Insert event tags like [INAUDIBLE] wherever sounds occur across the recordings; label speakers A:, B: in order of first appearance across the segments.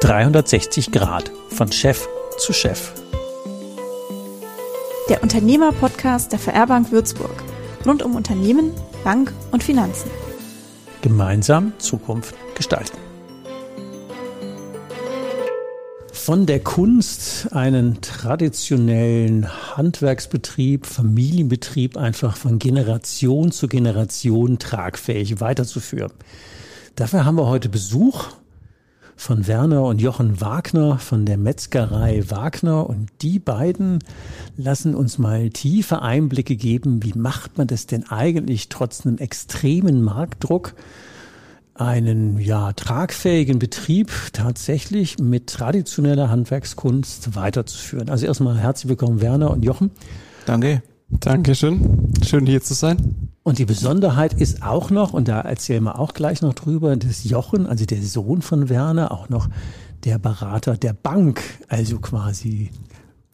A: »360 Grad von Chef zu Chef«.
B: Der Unternehmer-Podcast der VR-Bank Würzburg. Rund um Unternehmen, Bank und Finanzen.
A: Gemeinsam Zukunft gestalten. Von der Kunst, einen traditionellen Handwerksbetrieb, Familienbetrieb einfach von Generation zu Generation tragfähig weiterzuführen. Dafür haben wir heute Besuch von Werner und Jochen Wagner von der Metzgerei Wagner. Und die beiden lassen uns mal tiefe Einblicke geben, wie macht man das denn eigentlich trotz einem extremen Marktdruck einen ja tragfähigen Betrieb tatsächlich mit traditioneller Handwerkskunst weiterzuführen. Also erstmal herzlich willkommen Werner und Jochen.
C: Danke. Dankeschön. Schön hier zu sein.
A: Und die Besonderheit ist auch noch, und da erzählen wir auch gleich noch drüber, dass Jochen, also der Sohn von Werner, auch noch der Berater der Bank, also quasi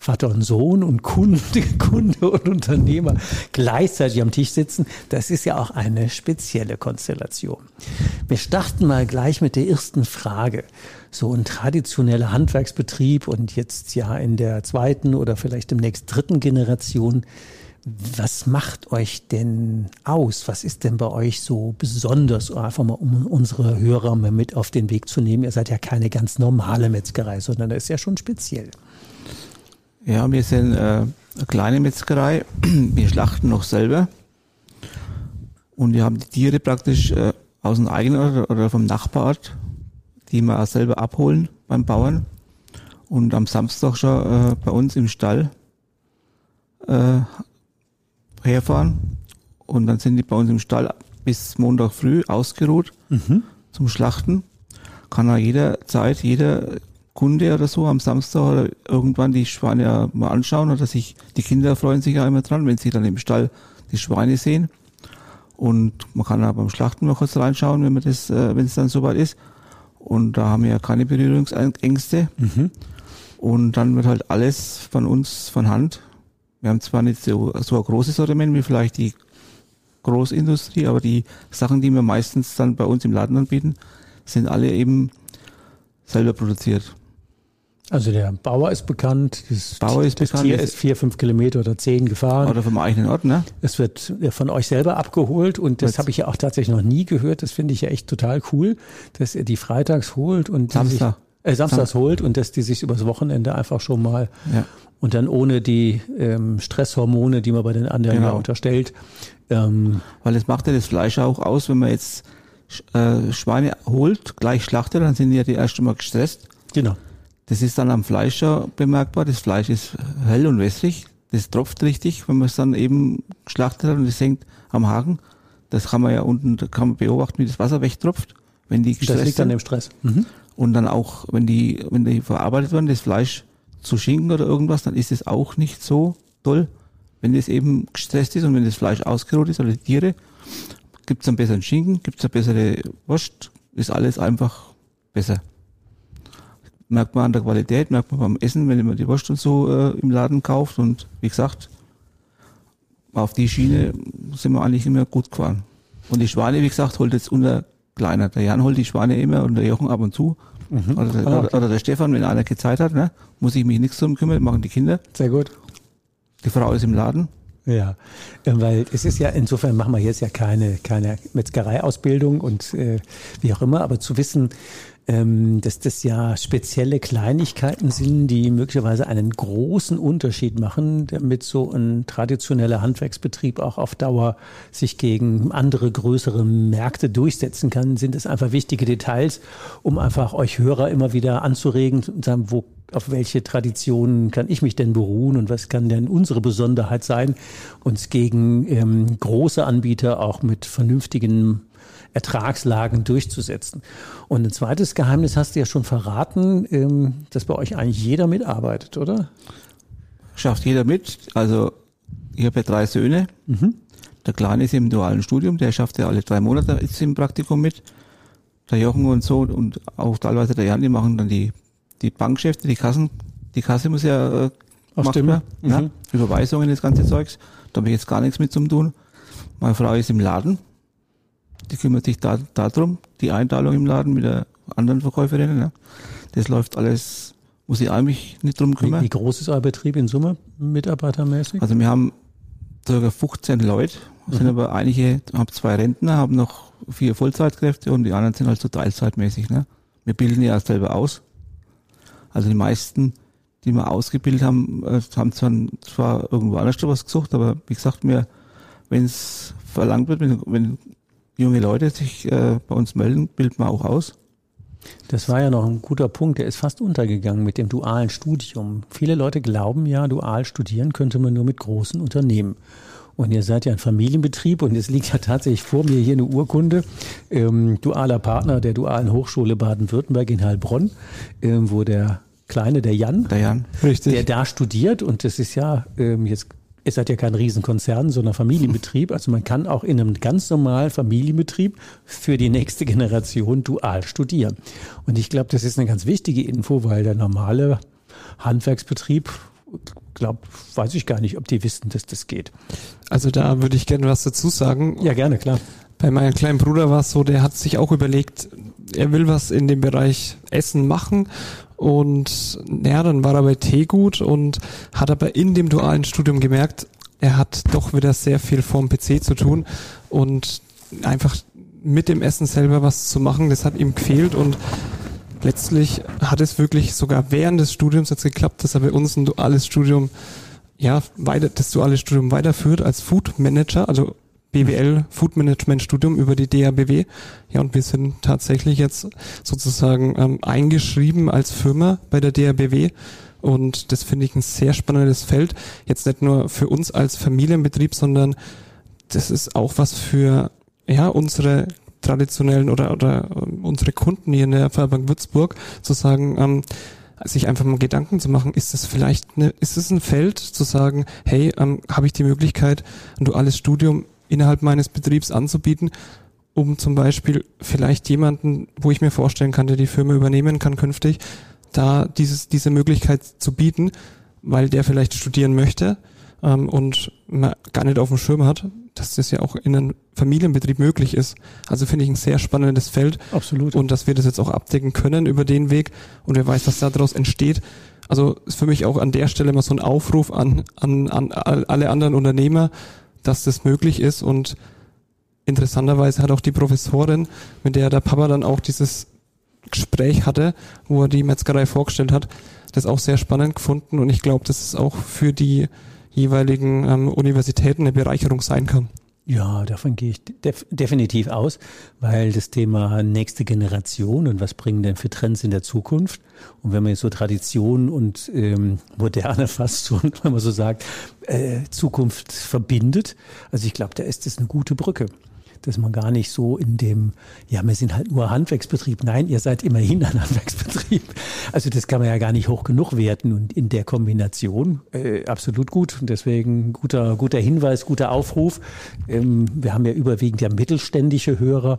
A: Vater und Sohn und Kunde, [LAUGHS] Kunde und Unternehmer gleichzeitig am Tisch sitzen, das ist ja auch eine spezielle Konstellation. Wir starten mal gleich mit der ersten Frage. So ein traditioneller Handwerksbetrieb und jetzt ja in der zweiten oder vielleicht demnächst dritten Generation. Was macht euch denn aus? Was ist denn bei euch so besonders? Einfach mal, um unsere Hörer mal mit auf den Weg zu nehmen. Ihr seid ja keine ganz normale Metzgerei, sondern das ist ja schon speziell.
C: Ja, wir sind äh, eine kleine Metzgerei. [CLEARS THROAT] Wir schlachten noch selber. Und wir haben die Tiere praktisch äh, aus dem eigenen Ort oder vom Nachbarort, die wir auch selber abholen beim Bauern. Und am Samstag schon äh, bei uns im Stall äh, herfahren. Und dann sind die bei uns im Stall bis Montag früh ausgeruht mhm. zum Schlachten. Kann er jederzeit, jeder Kunde oder so am Samstag oder irgendwann die Schweine mal anschauen oder sich, die Kinder freuen sich ja immer dran, wenn sie dann im Stall die Schweine sehen. Und man kann aber beim Schlachten mal kurz reinschauen, wenn man das, äh, wenn es dann soweit ist. Und da haben wir ja keine Berührungsängste. Mhm. Und dann wird halt alles von uns von Hand. Wir haben zwar nicht so, so ein großes Sortiment wie vielleicht die Großindustrie, aber die Sachen, die wir meistens dann bei uns im Laden anbieten, sind alle eben selber produziert.
A: Also der Bauer ist bekannt, das,
C: Bauer ist
A: das
C: bekannt,
A: Tier ist vier, fünf Kilometer oder zehn gefahren.
C: Oder vom eigenen Ort, ne?
A: Es wird von euch selber abgeholt und das habe ich ja auch tatsächlich noch nie gehört. Das finde ich ja echt total cool, dass ihr die freitags holt und
C: Samstag.
A: Sich, äh, samstags Sam holt und dass die sich übers Wochenende einfach schon mal ja. und dann ohne die ähm, Stresshormone, die man bei den anderen genau. ja unterstellt.
C: Ähm, Weil es macht ja das Fleisch auch aus, wenn man jetzt äh, Schweine holt, gleich schlachtet, dann sind die ja die erste Mal gestresst.
A: Genau.
C: Das ist dann am Fleisch ja bemerkbar. Das Fleisch ist hell und wässrig. Das tropft richtig, wenn man es dann eben geschlachtet hat und es hängt am Haken. Das kann man ja unten, da kann man beobachten, wie das Wasser wegtropft, wenn die
A: gestresst Das liegt an dem Stress.
C: Mhm. Und dann auch, wenn die, wenn die verarbeitet werden, das Fleisch zu Schinken oder irgendwas, dann ist es auch nicht so toll, wenn es eben gestresst ist und wenn das Fleisch ausgeruht ist oder die Tiere. Gibt es einen besseren Schinken, gibt es eine bessere Wurst, ist alles einfach besser merkt man an der Qualität, merkt man beim Essen, wenn man die Wurst und so äh, im Laden kauft. Und wie gesagt, auf die Schiene sind wir eigentlich immer gut gefahren. Und die Schweine, wie gesagt, holt jetzt unter kleiner. Der Jan holt die Schweine immer und der Jochen ab und zu. Mhm. Oder, der, ah, okay. oder, der Stefan, wenn einer keine Zeit hat, ne, muss ich mich nichts drum kümmern, machen die Kinder.
A: Sehr gut.
C: Die Frau ist im Laden.
A: Ja, weil es ist ja, insofern machen wir jetzt ja keine, keine Metzgereiausbildung und äh, wie auch immer, aber zu wissen, ähm, dass das ja spezielle Kleinigkeiten sind, die möglicherweise einen großen Unterschied machen, damit so ein traditioneller Handwerksbetrieb auch auf Dauer sich gegen andere größere Märkte durchsetzen kann, sind es einfach wichtige Details, um einfach euch Hörer immer wieder anzuregen und sagen, wo auf welche Traditionen kann ich mich denn beruhen und was kann denn unsere Besonderheit sein, uns gegen ähm, große Anbieter auch mit vernünftigen Ertragslagen durchzusetzen. Und ein zweites Geheimnis hast du ja schon verraten, ähm, dass bei euch eigentlich jeder mitarbeitet, oder?
C: Schafft jeder mit. Also ich habe ja drei Söhne. Mhm. Der Kleine ist im dualen Studium, der schafft ja alle drei Monate jetzt im Praktikum mit. Der Jochen und so und auch teilweise der Jan, die machen dann die, die Bankgeschäfte, die Kassen. Die Kasse muss ja äh, gemacht werden. Mhm. Ja, Überweisungen, das ganze Zeugs. Da habe ich jetzt gar nichts mit zum tun. Meine Frau ist im Laden die kümmert sich da darum, die Einteilung im Laden mit der anderen Verkäuferin. Ne? Das läuft alles, muss ich eigentlich nicht drum kümmern.
A: Wie, wie groß ist euer Betrieb in Summe, mitarbeitermäßig?
C: Also wir haben ca. 15 Leute, sind mhm. aber einige, haben zwei Rentner, haben noch vier Vollzeitkräfte und die anderen sind halt so teilzeitmäßig. Ne? Wir bilden ja selber aus. Also die meisten, die wir ausgebildet haben, äh, haben zwar, zwar irgendwo anders was gesucht, aber wie gesagt, wenn es verlangt wird, wenn, wenn junge Leute sich äh, bei uns melden, bilden wir auch aus.
A: Das war ja noch ein guter Punkt, der ist fast untergegangen mit dem dualen Studium. Viele Leute glauben ja, dual studieren könnte man nur mit großen Unternehmen. Und ihr seid ja ein Familienbetrieb und es liegt ja tatsächlich vor mir hier eine Urkunde, ähm, dualer Partner der Dualen Hochschule Baden-Württemberg in Heilbronn, ähm, wo der Kleine, der Jan,
C: der Jan,
A: richtig, der da studiert und das ist ja ähm, jetzt ihr seid ja kein Riesenkonzern, sondern Familienbetrieb. Also man kann auch in einem ganz normalen Familienbetrieb für die nächste Generation dual studieren. Und ich glaube, das ist eine ganz wichtige Info, weil der normale Handwerksbetrieb glaube, weiß ich gar nicht, ob die wissen, dass das geht.
D: Also da würde ich gerne was dazu sagen.
A: Ja, gerne, klar.
D: Bei meinem kleinen Bruder war es so, der hat sich auch überlegt, er will was in dem Bereich Essen machen und ja, dann war er bei Teegut und hat aber in dem dualen Studium gemerkt, er hat doch wieder sehr viel vorm PC zu tun und einfach mit dem Essen selber was zu machen, das hat ihm gefehlt und letztlich hat es wirklich sogar während des Studiums jetzt geklappt, dass er bei uns ein duales Studium, ja, weiter, das duale Studium weiterführt als Food Manager, also BWL Food Management Studium über die DABW. Ja, und wir sind tatsächlich jetzt sozusagen ähm, eingeschrieben als Firma bei der DABW. Und das finde ich ein sehr spannendes Feld. Jetzt nicht nur für uns als Familienbetrieb, sondern das ist auch was für ja, unsere traditionellen oder, oder ähm, unsere Kunden hier in der Feuerbank Würzburg zu sagen, ähm, sich einfach mal Gedanken zu machen, ist das vielleicht eine, ist es ein Feld zu sagen, hey, ähm, habe ich die Möglichkeit, ein duales Studium innerhalb meines Betriebs anzubieten, um zum Beispiel vielleicht jemanden, wo ich mir vorstellen kann, der die Firma übernehmen kann künftig, da dieses, diese Möglichkeit zu bieten, weil der vielleicht studieren möchte ähm, und man gar nicht auf dem Schirm hat, dass das ja auch in einem Familienbetrieb möglich ist. Also finde ich ein sehr spannendes Feld.
A: Absolut.
D: Und dass wir das jetzt auch abdecken können über den Weg und wer weiß, was daraus entsteht. Also ist für mich auch an der Stelle mal so ein Aufruf an, an, an alle anderen Unternehmer, dass das möglich ist und interessanterweise hat auch die Professorin, mit der der Papa dann auch dieses Gespräch hatte, wo er die Metzgerei vorgestellt hat, das auch sehr spannend gefunden und ich glaube, dass es auch für die jeweiligen ähm, Universitäten eine Bereicherung sein kann.
A: Ja, davon gehe ich def definitiv aus, weil das Thema nächste Generation und was bringen denn für Trends in der Zukunft und wenn man jetzt so Tradition und ähm, Moderne fast schon, [LAUGHS] wenn man so sagt, äh, Zukunft verbindet, also ich glaube, da ist das eine gute Brücke dass man gar nicht so in dem, ja, wir sind halt nur Handwerksbetrieb. Nein, ihr seid immerhin ein [LAUGHS] Handwerksbetrieb. Also das kann man ja gar nicht hoch genug werten und in der Kombination äh, absolut gut. Und deswegen guter, guter Hinweis, guter Aufruf. Ähm, wir haben ja überwiegend ja mittelständische Hörer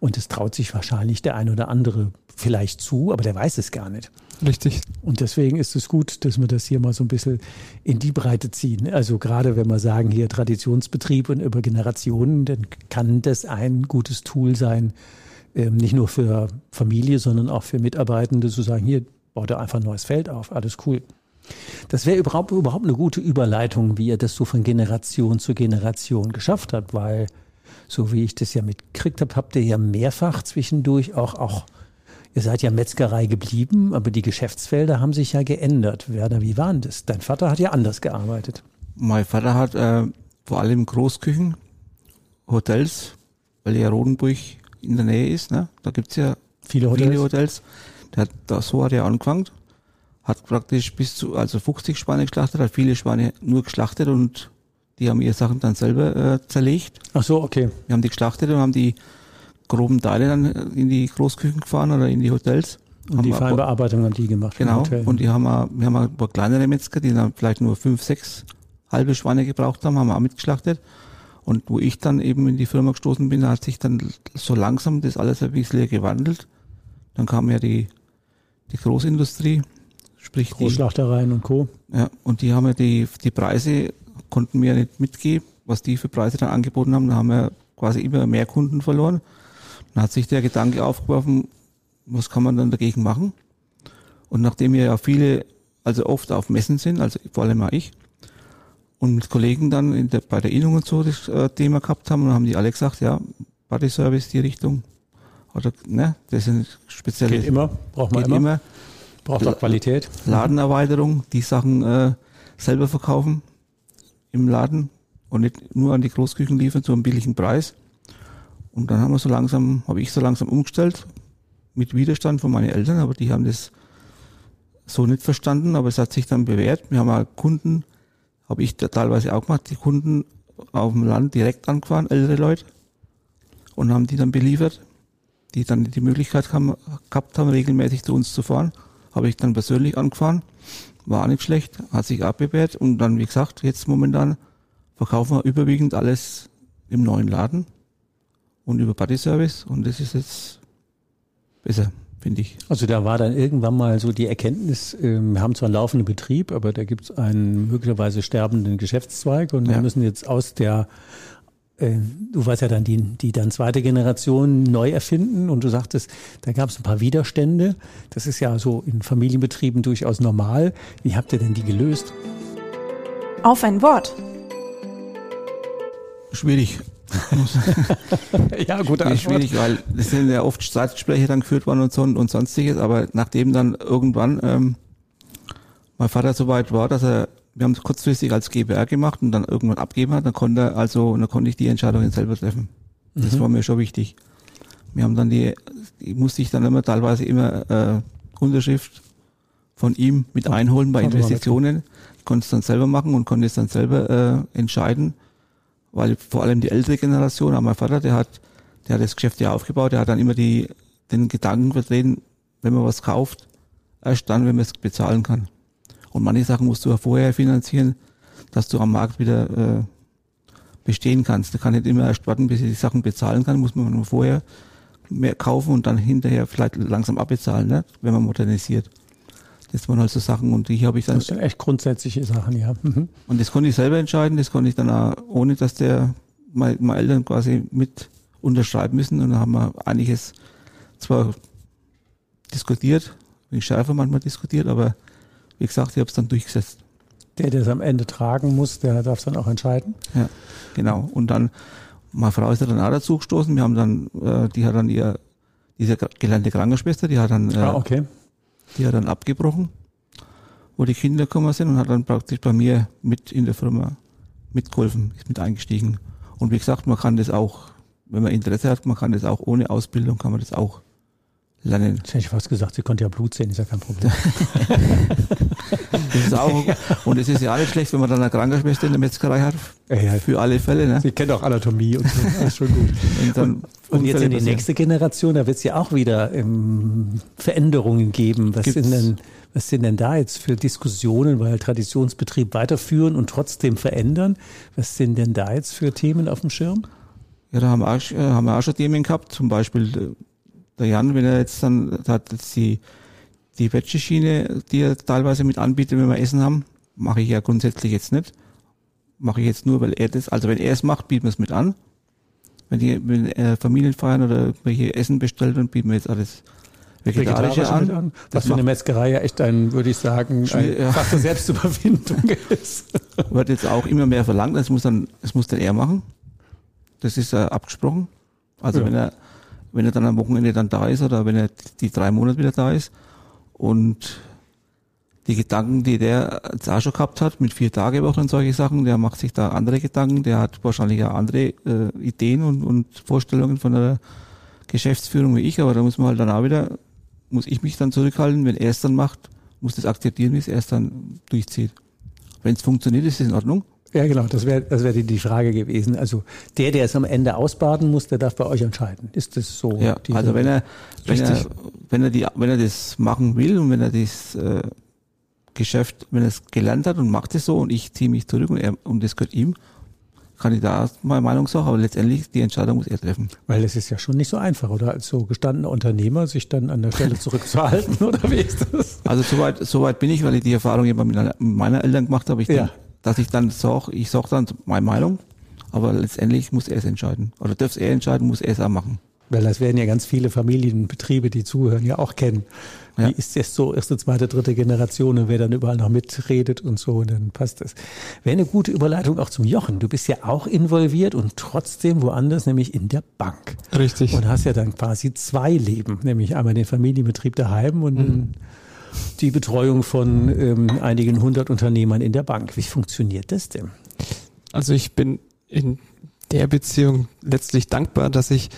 A: und es traut sich wahrscheinlich der ein oder andere vielleicht zu, aber der weiß es gar nicht.
D: Richtig.
A: Und deswegen ist es gut, dass wir das hier mal so ein bisschen in die Breite ziehen. Also gerade wenn wir sagen, hier Traditionsbetrieb und über Generationen, dann kann das ein gutes Tool sein, ähm, nicht nur für Familie, sondern auch für Mitarbeitende zu sagen, hier baut er einfach ein neues Feld auf, alles cool. Das wäre überhaupt, überhaupt eine gute Überleitung, wie ihr das so von Generation zu Generation geschafft habt, weil so wie ich das ja mitgekriegt habe, habt ihr ja mehrfach zwischendurch auch, auch Ihr seid ja Metzgerei geblieben, aber die Geschäftsfelder haben sich ja geändert. Werner, wie war denn das? Dein Vater hat ja anders gearbeitet.
C: Mein Vater hat äh, vor allem Großküchen, Hotels, weil ja Rodenburg in der Nähe ist. Ne? Da gibt's ja viele Hotels. Viele Hotels. Der hat, da, so hat er angefangen, hat praktisch bis zu, also 50 Schweine geschlachtet, hat viele Schweine nur geschlachtet und die haben ihre Sachen dann selber äh, zerlegt.
A: Ach so, okay.
C: Wir haben die geschlachtet und haben die groben Teile dann in die Großküchen gefahren oder in die Hotels.
A: Und die Feinbearbeitung haben die gemacht.
C: Genau. Und die haben wir, wir haben ein paar kleinere Metzger, die dann vielleicht nur fünf, sechs halbe Schweine gebraucht haben, haben wir auch mitgeschlachtet. Und wo ich dann eben in die Firma gestoßen bin, hat sich dann so langsam das alles ein bisschen gewandelt. Dann kam ja die, die Großindustrie, sprich
A: Großschlachtereien und Co.
C: Ja, und die haben ja die, die Preise, konnten wir nicht mitgeben, was die für Preise dann angeboten haben. Da haben wir quasi immer mehr Kunden verloren. Dann hat sich der Gedanke aufgeworfen, was kann man dann dagegen machen? Und nachdem wir ja viele, also oft auf Messen sind, also vor allem auch ich, und mit Kollegen dann der, bei der Innung und so das äh, Thema gehabt haben, dann haben die alle gesagt, ja, Body Service die Richtung. Oder, ne, das sind spezielle.
A: Geht immer, braucht man immer.
C: immer.
A: Braucht auch Qualität.
C: Ladenerweiterung, die Sachen äh, selber verkaufen im Laden und nicht nur an die Großküchen liefern zu einem billigen Preis. Und dann haben wir so langsam, habe ich so langsam umgestellt mit Widerstand von meinen Eltern, aber die haben das so nicht verstanden, aber es hat sich dann bewährt. Wir haben auch Kunden, habe ich teilweise auch gemacht, die Kunden auf dem Land direkt angefahren, ältere Leute, und haben die dann beliefert, die dann die Möglichkeit haben, gehabt haben, regelmäßig zu uns zu fahren. Habe ich dann persönlich angefahren, war auch nicht schlecht, hat sich abbewährt und dann, wie gesagt, jetzt momentan verkaufen wir überwiegend alles im neuen Laden und über Buddy Service und das ist jetzt besser, finde ich.
A: Also da war dann irgendwann mal so die Erkenntnis, ähm, wir haben zwar einen laufenden Betrieb, aber da gibt es einen möglicherweise sterbenden Geschäftszweig und wir
C: Ja.
A: müssen jetzt aus der, äh, du weißt ja dann, die, die dann zweite Generation neu erfinden und du sagtest, da gab es ein paar Widerstände. Das ist ja so in Familienbetrieben durchaus normal. Wie habt ihr denn die gelöst?
B: Auf ein Wort.
C: Schwierig. [LAUGHS]
A: ja, gute
C: Nee, schwierig, weil es sind ja oft Streitgespräche dann geführt worden und so und sonstiges, aber nachdem dann irgendwann ähm, mein Vater so weit war, dass er, wir haben es kurzfristig als GBR gemacht und dann irgendwann abgeben hat, dann konnte er also, dann konnte ich die Entscheidungen selber treffen. Das war mir schon wichtig. Wir haben dann die, die musste ich dann immer teilweise immer äh, Unterschrift von ihm mit einholen bei Investitionen. Ich konnte es dann selber machen und konnte es dann selber äh, entscheiden, weil vor allem die ältere Generation, auch mein Vater, der hat, der hat das Geschäft ja aufgebaut, der hat dann immer die, den Gedanken vertreten, wenn man was kauft, erst dann, wenn man es bezahlen kann. Und manche Sachen musst du ja vorher finanzieren, dass du am Markt wieder äh, bestehen kannst. Du kannst nicht immer erst warten, bis ich die Sachen bezahlen kann, muss man nur vorher mehr kaufen und dann hinterher vielleicht langsam abbezahlen, ne? wenn man modernisiert. Das waren halt so Sachen und die habe ich dann
A: Das sind echt grundsätzliche Sachen, ja. Mhm.
C: und das konnte ich selber entscheiden, das konnte ich dann auch, ohne dass der meine, meine Eltern quasi mit unterschreiben müssen. Und dann haben wir einiges zwar diskutiert, wegen schärfer manchmal diskutiert, aber wie gesagt, ich habe es dann durchgesetzt.
A: Der, der es am Ende tragen muss, der darf es dann auch entscheiden.
C: Ja, genau. Und dann, meine Frau ist ja dann auch dazu gestoßen. Wir haben dann, äh, die hat dann ihr, diese gelernte Krankenschwester, die hat dann, äh,
A: ah, okay.
C: Die hat dann abgebrochen, wo die Kinder gekommen sind und hat dann praktisch bei mir mit in der Firma mitgeholfen, ist mit eingestiegen. Und wie gesagt, man kann das auch, wenn man Interesse hat, man kann das auch ohne Ausbildung, kann man das auch lernen.
A: Jetzt hätte ich fast gesagt, sie konnte ja Blut sehen, ist ja kein Problem. [LAUGHS]
C: Das ist auch, und es ist ja auch nicht schlecht, wenn man dann eine Krankenschwester in der Metzgerei hat, für alle Fälle. Ne?
A: Sie kennt auch Anatomie und so, das ist schon gut. [LAUGHS]
C: Und, dann
A: Und jetzt
C: Unfälle
A: in die nächste Generation, da wird es ja auch wieder ähm, Veränderungen geben. Was
C: Gibt's.
A: sind, denn, was sind denn da jetzt für Diskussionen, weil Traditionsbetrieb weiterführen und trotzdem verändern? Was sind denn da jetzt für Themen auf dem Schirm?
C: Ja, da haben wir, auch, äh, haben wir auch schon Themen gehabt. Zum Beispiel äh, der Jan, wenn er jetzt dann hat jetzt die, die Veggie-Schiene, die er teilweise mit anbietet, wenn wir Essen haben, mache ich ja grundsätzlich jetzt nicht. Mache ich jetzt nur, weil er das, also wenn er es macht, bieten wir es mit an. Wenn die wenn, äh, Familien feiern oder irgendwelche Essen bestellt, dann bieten wir jetzt alles Vegetarische
A: Vegetarische
C: an. Das
A: Was für eine Metzgerei ja echt ein, würde ich sagen, ein,
C: ja.
A: fast eine Selbstüberwindung [LAUGHS] ist.
C: wird jetzt auch immer mehr verlangt. Das muss dann, das muss dann er machen. Das ist äh, abgesprochen. Also
A: Ja.
C: wenn er, wenn er dann am Wochenende dann da ist oder wenn er die drei Monate wieder da ist und die Gedanken, die der jetzt auch schon gehabt hat, mit vier Tage Woche und solche Sachen, der macht sich da andere Gedanken, der hat wahrscheinlich auch andere äh, Ideen und, und Vorstellungen von der Geschäftsführung wie ich, aber da muss man halt dann auch wieder, muss ich mich dann zurückhalten, wenn er es dann macht, muss das akzeptieren, wie es er es dann durchzieht. Wenn es funktioniert, ist es in Ordnung.
A: Ja, genau, das wäre das wäre die, die Frage gewesen. Also der, der es am Ende ausbaden muss, der darf bei euch entscheiden. Ist das so?
C: Ja, also wenn er, wenn er, wenn er die, wenn er das machen will und wenn er das äh, Geschäft, wenn er es gelernt hat und macht es so und ich ziehe mich zurück und er, und das gehört ihm, kann ich da meine Meinung sagen, aber letztendlich die Entscheidung muss er treffen.
A: Weil es ist ja schon nicht so einfach, oder? Als so gestandener Unternehmer sich dann an der Stelle zurückzuhalten, [LAUGHS] oder wie ist das?
C: Also soweit, soweit bin ich, weil ich die Erfahrung eben mit meiner, Eltern gemacht habe, ich
A: Ja.
C: denk, dass ich dann sag, ich sag dann meine Meinung, Aber letztendlich muss er es entscheiden. Oder dürfte er entscheiden, muss er es auch machen.
A: Weil das werden ja ganz viele Familienbetriebe, die zuhören, ja auch kennen. Wie
C: Ja.
A: ist das so, erste, zweite, dritte Generation und wer dann überall noch mitredet und so, dann passt das. Wäre eine gute Überleitung auch zum Jochen. Du bist ja auch involviert und trotzdem woanders, nämlich in der Bank.
D: Richtig.
A: Und hast ja dann quasi zwei Leben, nämlich einmal den Familienbetrieb daheim und die Betreuung von ähm, einigen hundert Unternehmern in der Bank. Wie funktioniert das denn?
D: Also ich bin in der Beziehung letztlich dankbar, dass ich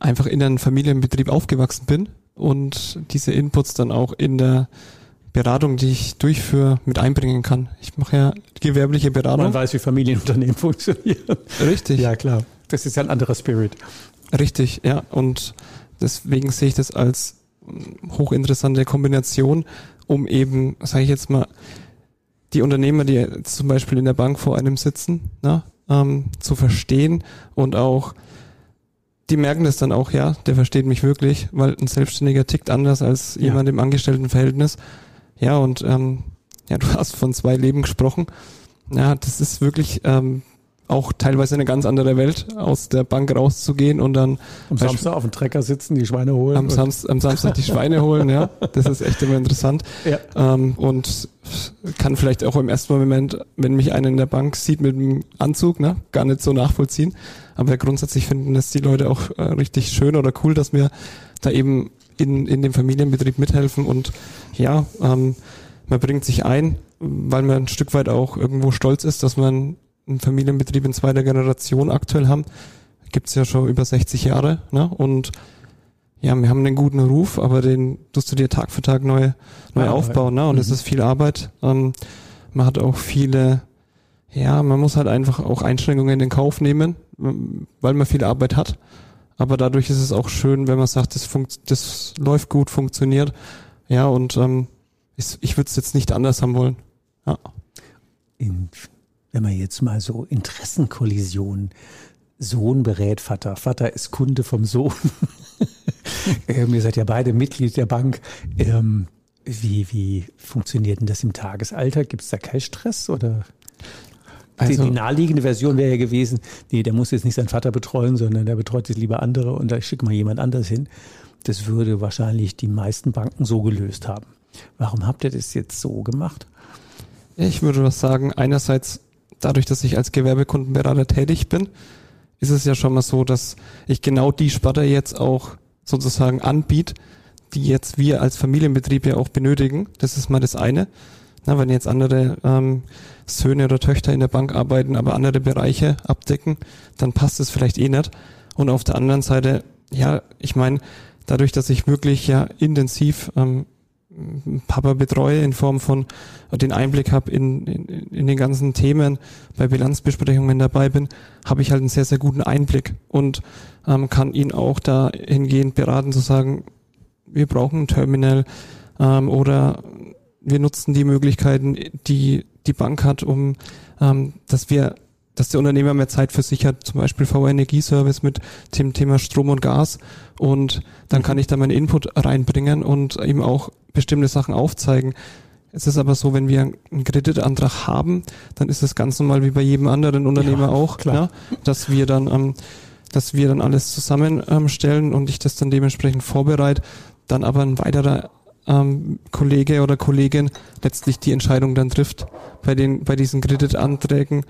D: einfach in einem Familienbetrieb aufgewachsen bin und diese Inputs dann auch in der Beratung, die ich durchführe, mit einbringen kann. Ich mache ja gewerbliche Beratung.
A: Man weiß, wie Familienunternehmen [LAUGHS] funktionieren.
D: Richtig.
A: Ja, klar. Das ist ja ein anderer Spirit.
D: Richtig, ja. Und deswegen sehe ich das als hochinteressante Kombination, um eben, sage ich jetzt mal, die Unternehmer, die zum Beispiel in der Bank vor einem sitzen, na, ähm, zu verstehen und auch, die merken das dann auch, ja, der versteht mich wirklich, weil ein Selbstständiger tickt anders als
A: Ja.
D: jemand im Angestelltenverhältnis. Ja, und ähm, ja, du [LAUGHS] hast von zwei Leben gesprochen. Ja, das ist wirklich ähm, auch teilweise eine ganz andere Welt, aus der Bank rauszugehen und dann
A: Am Samstag auf den Trecker sitzen, die Schweine holen.
D: am, Samst, am Samstag die Schweine holen, ja. Das ist echt immer interessant.
A: Ja.
D: Ähm, und kann vielleicht auch im ersten Moment, wenn mich einer in der Bank sieht mit dem Anzug, ne, gar nicht so nachvollziehen. Aber grundsätzlich finden das die Leute auch äh, richtig schön oder cool, dass wir da eben in, in dem Familienbetrieb mithelfen und ja, ähm, man bringt sich ein, weil man ein Stück weit auch irgendwo stolz ist, dass man einen Familienbetrieb in zweiter Generation aktuell haben. Gibt's ja schon über 60 Jahre, ne? Und ja, wir haben einen guten Ruf, aber den tust du dir Tag für Tag neu, neu
A: Ja,
D: aufbauen, ne? Und es
A: mhm.
D: ist viel Arbeit. Ähm, man hat auch viele, ja, man muss halt einfach auch Einschränkungen in den Kauf nehmen, ähm, weil man viel Arbeit hat. Aber dadurch ist es auch schön, wenn man sagt, das, funkt, das läuft gut, funktioniert. Ja, und ähm, ich, ich würde es jetzt nicht anders haben wollen. Ja.
A: in, wenn man jetzt mal so Interessenkollisionen, Sohn berät Vater, Vater ist Kunde vom Sohn. [LAUGHS] ähm, ihr seid ja beide Mitglied der Bank. Ähm, wie, wie funktioniert denn das im Tagesalltag? Gibt es da keinen Stress oder? die,
D: Also-
A: die naheliegende Version wäre ja gewesen, nee, der muss jetzt nicht seinen Vater betreuen, sondern der betreut jetzt lieber andere und da schickt mal jemand anders hin. Das würde wahrscheinlich die meisten Banken so gelöst haben. Warum habt ihr das jetzt so gemacht?
D: Ich würde was sagen, einerseits dadurch, dass ich als Gewerbekundenberater tätig bin, ist es ja schon mal so, dass ich genau die Sparte jetzt auch sozusagen anbiete, die jetzt wir als Familienbetrieb ja auch benötigen. Das ist mal das eine. Na, wenn jetzt andere ähm, Söhne oder Töchter in der Bank arbeiten, aber andere Bereiche abdecken, dann passt es vielleicht eh nicht. Und auf der anderen Seite, ja, ich meine, dadurch, dass ich wirklich ja intensiv ähm, Papa betreue in Form von den Einblick habe in, in, in den ganzen Themen, bei Bilanzbesprechungen dabei bin, habe ich halt einen sehr, sehr guten Einblick und ähm, kann ihn auch dahingehend beraten zu sagen, wir brauchen ein Terminal ähm, oder wir nutzen die Möglichkeiten, die die Bank hat, um ähm, dass wir dass der Unternehmer mehr Zeit für sich hat, zum Beispiel VR Energieservice mit dem Thema Strom und Gas und dann kann ich da meinen Input reinbringen und ihm auch bestimmte Sachen aufzeigen. Es ist aber so, wenn wir einen Kreditantrag haben, dann ist es ganz normal wie bei jedem anderen Unternehmer
A: Ja,
D: auch, [LAUGHS]
A: klar.
D: Ja, dass wir dann, ähm, dass wir dann alles zusammenstellen und ich das dann dementsprechend vorbereite, dann aber ein weiterer ähm, Kollege oder Kollegin letztlich die Entscheidung dann trifft bei den bei diesen Kreditanträgen.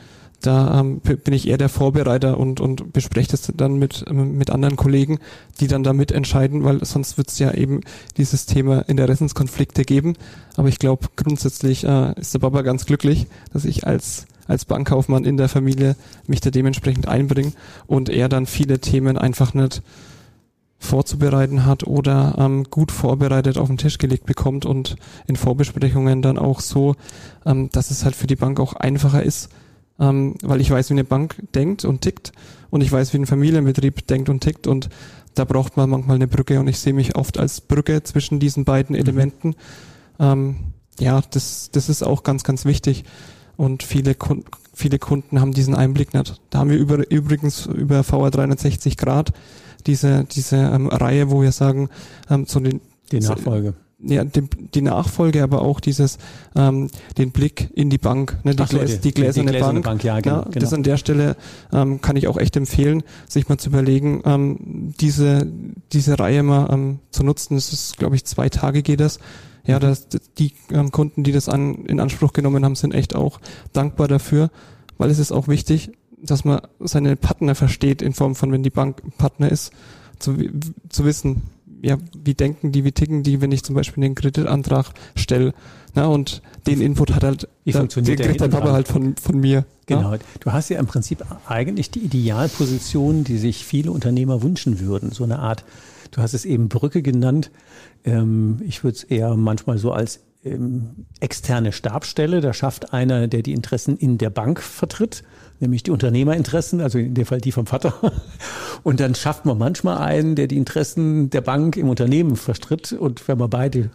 D: Da ähm, bin ich eher der Vorbereiter und, und bespreche das dann mit, ähm, mit anderen Kollegen, die dann damit entscheiden, weil sonst wird es ja eben dieses Thema Interessenskonflikte geben. Aber ich glaube, grundsätzlich äh, ist der Papa ganz glücklich, dass ich als, als Bankkaufmann in der Familie mich da dementsprechend einbringe und er dann viele Themen einfach nicht vorzubereiten hat oder ähm, gut vorbereitet auf den Tisch gelegt bekommt und in Vorbesprechungen dann auch so, ähm, dass es halt für die Bank auch einfacher ist, ähm, weil ich weiß, wie eine Bank denkt und tickt und ich weiß, wie ein Familienbetrieb denkt und tickt und da braucht man manchmal eine Brücke und ich sehe mich oft als Brücke zwischen diesen beiden Elementen. Ähm, ja, das, das ist auch ganz, ganz wichtig und viele Kunden, viele Kunden haben diesen Einblick nicht. Da haben wir über, übrigens über VR 360 Grad diese, diese ähm, Reihe, wo wir sagen, ähm, so den,
A: Die Nachfolge.
D: ja, den, die Nachfolge, aber auch dieses, ähm, den Blick in die Bank, ne, die,
A: Ach so,
D: Gläs,
A: die-
D: die gläserne,
A: die gläserne
D: Bank.
A: Bank, ja, genau,
D: Ja, Das
A: genau.
D: an der Stelle ähm, kann ich auch echt empfehlen, sich mal zu überlegen, ähm, diese, diese Reihe mal ähm, zu nutzen. Das ist, glaube ich, zwei Tage geht das.
A: Mhm.
D: Ja, das, die ähm, Kunden, die das an, in Anspruch genommen haben, sind echt auch dankbar dafür, weil es ist auch wichtig, dass man seine Partner versteht, in Form von, wenn die Bank Partner ist, zu, zu wissen, ja, wie denken die, wie ticken die, wenn ich zum Beispiel den Kreditantrag stelle. Na, und den Input hat halt,
A: Wie
D: da-
A: funktioniert
D: den
A: der
D: der Papa halt von, von mir. Ja?
A: Genau. Du hast ja im Prinzip eigentlich die Idealposition, die sich viele Unternehmer wünschen würden. So eine Art, du hast es eben Brücke genannt. Ähm, ich würde es eher manchmal so als ähm, externe Stabstelle. Da schafft einer, der die Interessen in der Bank vertritt, nämlich die Unternehmerinteressen, also in dem Fall die vom Vater. [LAUGHS] Und dann schafft man manchmal einen, der die Interessen der Bank im Unternehmen vertritt. Und wenn man beide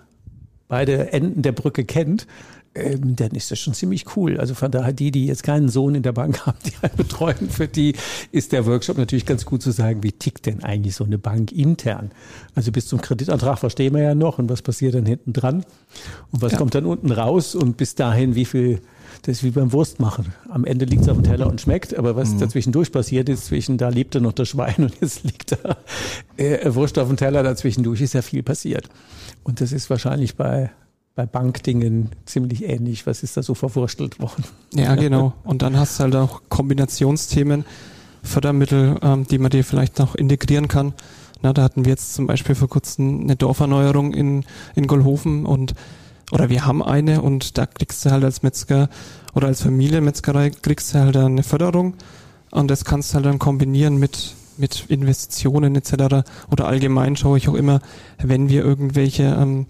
A: beide Enden der Brücke kennt, ähm, dann ist das schon ziemlich cool. Also von daher, die, die jetzt keinen Sohn in der Bank [LAUGHS] haben, die einen betreuen, für die ist der Workshop natürlich ganz gut zu sagen, wie tickt denn eigentlich so eine Bank intern? Also bis zum Kreditantrag verstehen wir ja noch und was passiert dann hinten dran und was
D: Ja.
A: kommt dann unten raus und bis dahin, wie viel, das ist wie beim Wurstmachen. Am Ende liegt es auf dem Teller und schmeckt, aber was dazwischendurch passiert ist, zwischen da lebte noch das Schwein [LAUGHS] und jetzt liegt da äh, Wurst auf dem Teller, dazwischendurch ist ja viel passiert. Und das ist wahrscheinlich bei, bei Bankdingen ziemlich ähnlich. Was ist da so verwurstelt worden?
D: Ja, genau. Und dann hast du halt auch Kombinationsthemen, Fördermittel, ähm, die man dir vielleicht noch integrieren kann. Na, da hatten wir jetzt zum Beispiel vor kurzem eine Dorferneuerung in, in Golhofen und oder wir haben eine und da kriegst du halt als Metzger oder als Familienmetzgerei kriegst du halt eine Förderung und das kannst du halt dann kombinieren mit mit Investitionen etc. Oder allgemein schaue ich auch immer, wenn wir irgendwelche ähm,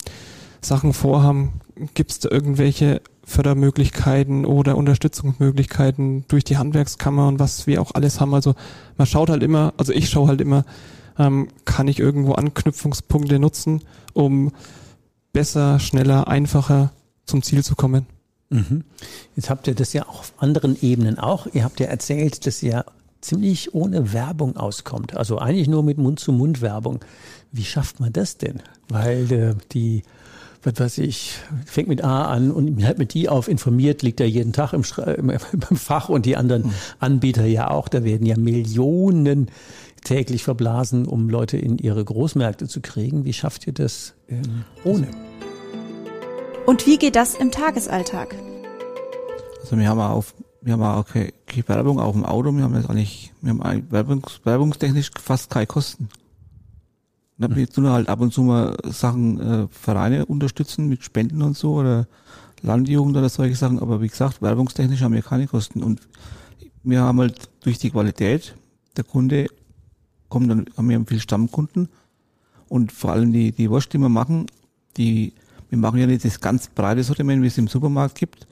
D: Sachen vorhaben, gibt es da irgendwelche Fördermöglichkeiten oder Unterstützungsmöglichkeiten durch die Handwerkskammer und was wir auch alles haben. Also man schaut halt immer, also ich schaue halt immer, ähm, kann ich irgendwo Anknüpfungspunkte nutzen, um besser, schneller, einfacher zum Ziel zu kommen.
A: Mhm. Jetzt habt ihr das ja auch auf anderen Ebenen auch. Ihr habt ja erzählt, dass ihr ziemlich ohne Werbung auskommt. Also eigentlich nur mit Mund-zu-Mund-Werbung. Wie schafft man das denn? Weil äh, die, was weiß ich, fängt mit A an und halt mit die auf informiert, liegt er jeden Tag im, [LAUGHS] im, im Fach und die anderen Anbieter ja auch. Da werden ja Millionen täglich verblasen, um Leute in ihre Großmärkte zu kriegen. Wie schafft ihr das ähm, ohne?
B: Und wie geht das im Tagesalltag?
C: Also wir haben auch auf, wir haben auch keine, keine Werbung auf dem Auto, wir haben jetzt eigentlich, wir haben eigentlich werbungs, werbungstechnisch fast keine Kosten. Ne, Wir tun halt ab und zu mal Sachen, äh, Vereine unterstützen mit Spenden und so oder Landjugend oder solche Sachen, aber wie gesagt, werbungstechnisch haben wir keine Kosten und wir haben halt durch die Qualität, der Kunde kommt dann, haben wir viel Stammkunden und vor allem die, die Wurst, die wir machen, die, wir machen ja nicht das ganz breite Sortiment, wie es im Supermarkt gibt.